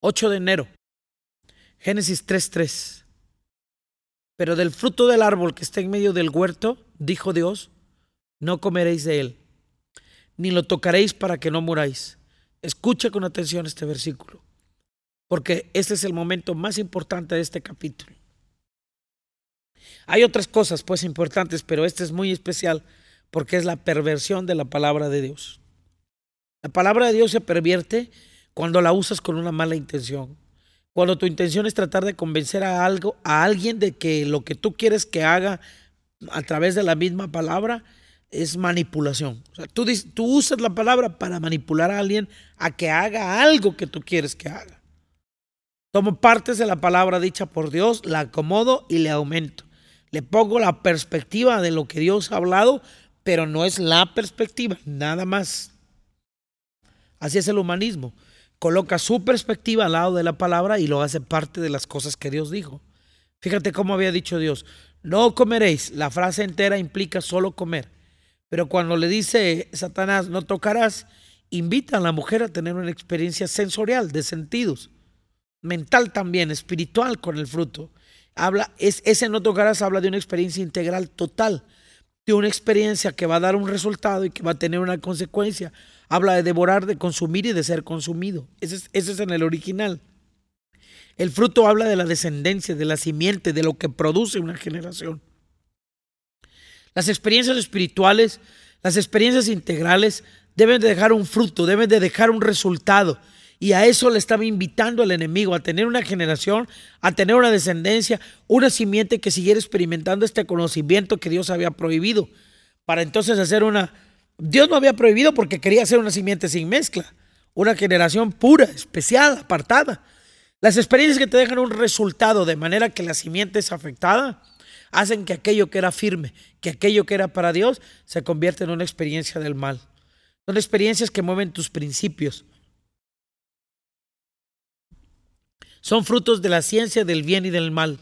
8 de enero. Génesis 3:3. Pero del fruto del árbol que está en medio del huerto, dijo Dios, no comeréis de él, ni lo tocaréis para que no muráis. Escucha con atención este versículo, porque este es el momento más importante de este capítulo. Hay otras cosas pues importantes, pero este es muy especial porque es la perversión de la palabra de Dios. La palabra de Dios se pervierte cuando la usas con una mala intención. Cuando tu intención es tratar de convencer a algo, a alguien de que lo que tú quieres que haga a través de la misma palabra es manipulación. O sea, tú, tú usas la palabra para manipular a alguien a que haga algo que tú quieres que haga. Tomo partes de la palabra dicha por Dios, la acomodo y le aumento. Le pongo la perspectiva de lo que Dios ha hablado, pero no es la perspectiva, nada más. Así es el humanismo. Coloca su perspectiva al lado de la palabra y lo hace parte de las cosas que Dios dijo. Fíjate cómo había dicho Dios, no comeréis. La frase entera implica solo comer. Pero cuando le dice Satanás, no tocarás, invita a la mujer a tener una experiencia sensorial, de sentidos, mental también, espiritual con el fruto. Habla, es, ese no tocarás habla de una experiencia integral total, de una experiencia que va a dar un resultado y que va a tener una consecuencia. Habla de devorar, de consumir y de ser consumido. Ese es, ese es en el original. El fruto habla de la descendencia, de la simiente, de lo que produce una generación. Las experiencias espirituales, las experiencias integrales deben de dejar un fruto, deben de dejar un resultado. Y a eso le estaba invitando el enemigo, a tener una generación, a tener una descendencia, una simiente que siguiera experimentando este conocimiento que Dios había prohibido. Para entonces hacer una... Dios no había prohibido porque quería hacer una simiente sin mezcla, una generación pura, especial, apartada. Las experiencias que te dejan un resultado de manera que la simiente es afectada, hacen que aquello que era firme, que aquello que era para Dios, se convierta en una experiencia del mal. Son experiencias que mueven tus principios. Son frutos de la ciencia del bien y del mal.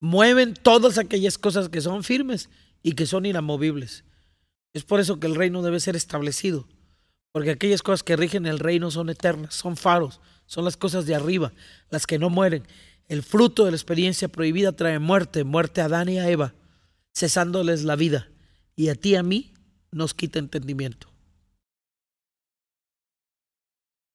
Mueven todas aquellas cosas que son firmes y que son inamovibles. Es por eso que el reino debe ser establecido. Porque aquellas cosas que rigen el reino son eternas, son faros, son las cosas de arriba, las que no mueren. El fruto de la experiencia prohibida trae muerte, muerte a Adán y a Eva, cesándoles la vida. Y a ti y a mí nos quita entendimiento.